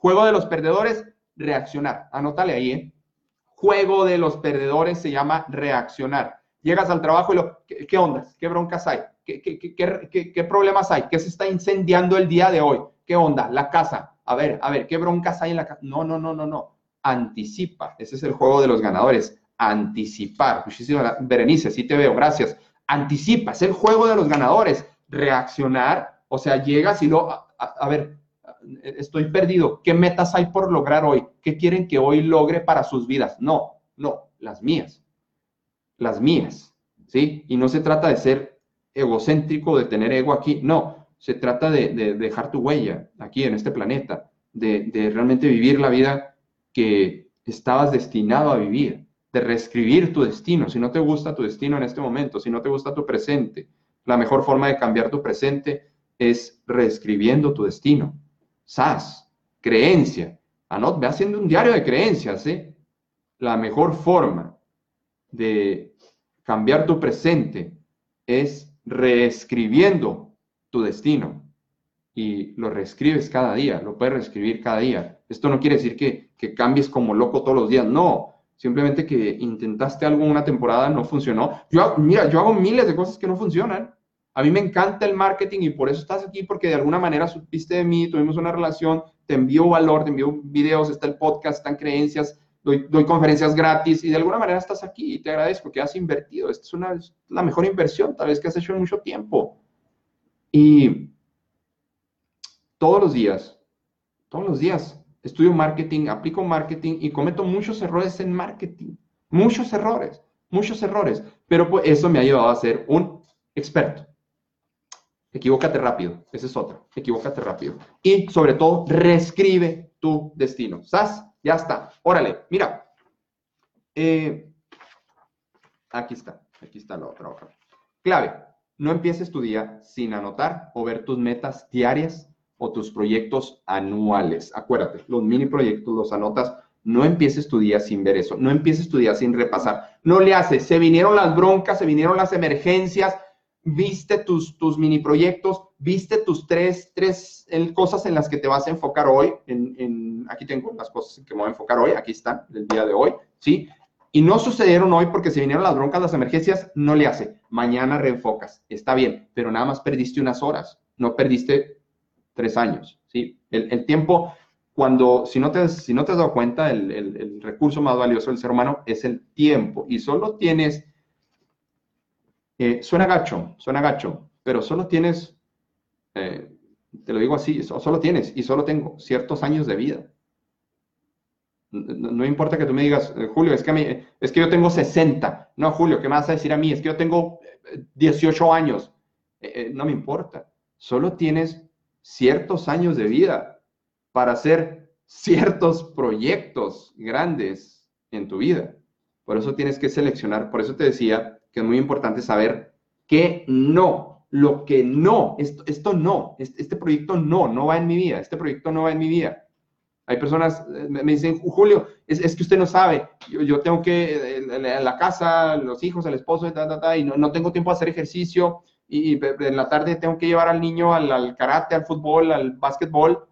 Juego de los perdedores, reaccionar. Anótale ahí, ¿eh? Juego de los perdedores se llama reaccionar. Llegas al trabajo y lo, ¿qué, ondas? ¿Qué broncas hay? ¿Qué, qué, problemas hay? ¿Qué se está incendiando el día de hoy? ¿Qué onda? La casa. A ver, a ver, ¿qué broncas hay en la casa? No, no, no, no, no. Anticipa. Ese es el juego de los ganadores. Anticipar. Muchísimas Berenice, sí te veo, gracias. Anticipa, es el juego de los ganadores. Reaccionar, o sea, llegas y lo, a ver, estoy perdido. ¿Qué metas hay por lograr hoy? ¿Qué quieren que hoy logre para sus vidas? No, no, las mías. Las mías. ¿Sí? Y no se trata de ser egocéntrico, de tener ego aquí. No, se trata de, dejar tu huella aquí en este planeta, de, realmente vivir la vida que estabas destinado a vivir, de reescribir tu destino. Si no te gusta tu destino en este momento, si no te gusta tu presente, la mejor forma de cambiar tu presente es reescribiendo tu destino. SAS, creencia. Anot, ve haciendo un diario de creencias, ¿eh? La mejor forma de cambiar tu presente es reescribiendo tu destino. Y lo reescribes cada día, lo puedes reescribir cada día. Esto no quiere decir que, que cambies como loco todos los días, no. Simplemente que intentaste algo una temporada, no funcionó. Yo, mira, yo hago miles de cosas que no funcionan a mí me encanta el marketing y por eso estás aquí, porque de alguna manera supiste de mí, tuvimos una relación, te envío valor, te envío videos, está el podcast, están creencias, doy, conferencias gratis y de alguna manera estás aquí y te agradezco que has invertido. Esta es, una, la mejor inversión tal vez que has hecho en mucho tiempo. Y todos los días, todos los días estudio marketing, aplico marketing y cometo muchos errores en marketing. Muchos errores, muchos errores. Pero pues eso me ha llevado a ser un experto. Equivócate rápido, ese es otro. Equivócate rápido. Y sobre todo, reescribe tu destino. ¿Sas? Ya está. Órale, mira. Eh, aquí está, aquí está la otra hoja. Clave, no empieces tu día sin anotar o ver tus metas diarias o tus proyectos anuales. Acuérdate, los mini proyectos los anotas. No empieces tu día sin ver eso. No empieces tu día sin repasar. No le haces. Se vinieron las broncas, se vinieron las emergencias viste tus, tus mini proyectos, viste tus tres, tres cosas en las que te vas a enfocar hoy. En, aquí tengo las cosas en que me voy a enfocar hoy, aquí están, el día de hoy, ¿sí? Y no sucedieron hoy porque se vinieron las broncas, las emergencias, no le hace. Mañana reenfocas, está bien, pero nada más perdiste unas horas, no perdiste tres años, ¿sí? El, tiempo, cuando, si no, te, si no te has dado cuenta, el, el recurso más valioso del ser humano es el tiempo y solo tienes eh, suena gacho, suena gacho, pero solo tienes, eh, te lo digo así, solo tienes y solo tengo ciertos años de vida. No, importa que tú me digas, eh, Julio, es que, es que yo tengo 60. No, Julio, ¿qué me vas a decir a mí? Es que yo tengo 18 años. no me importa. Solo tienes ciertos años de vida para hacer ciertos proyectos grandes en tu vida. Por eso tienes que seleccionar, por eso te decía que es muy importante saber que no, lo que no, esto, esto no, este, proyecto no, no va en mi vida, este proyecto no va en mi vida. Hay personas, eh, me dicen, Julio, es, que usted no sabe, yo, tengo que, la casa, los hijos, el esposo, y no, no, tengo tiempo de hacer ejercicio, y, en la tarde tengo que llevar al niño al, al karate, al fútbol, al básquetbol,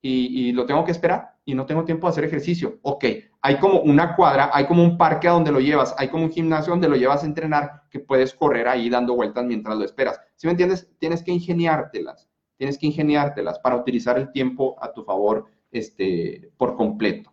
y, y, lo tengo que esperar y no tengo tiempo de hacer ejercicio. Ok, hay como una cuadra, hay como un parque a donde lo llevas, hay como un gimnasio donde lo llevas a entrenar que puedes correr ahí dando vueltas mientras lo esperas. Si me entiendes? Tienes que ingeniártelas, tienes que ingeniártelas para utilizar el tiempo a tu favor este, por completo.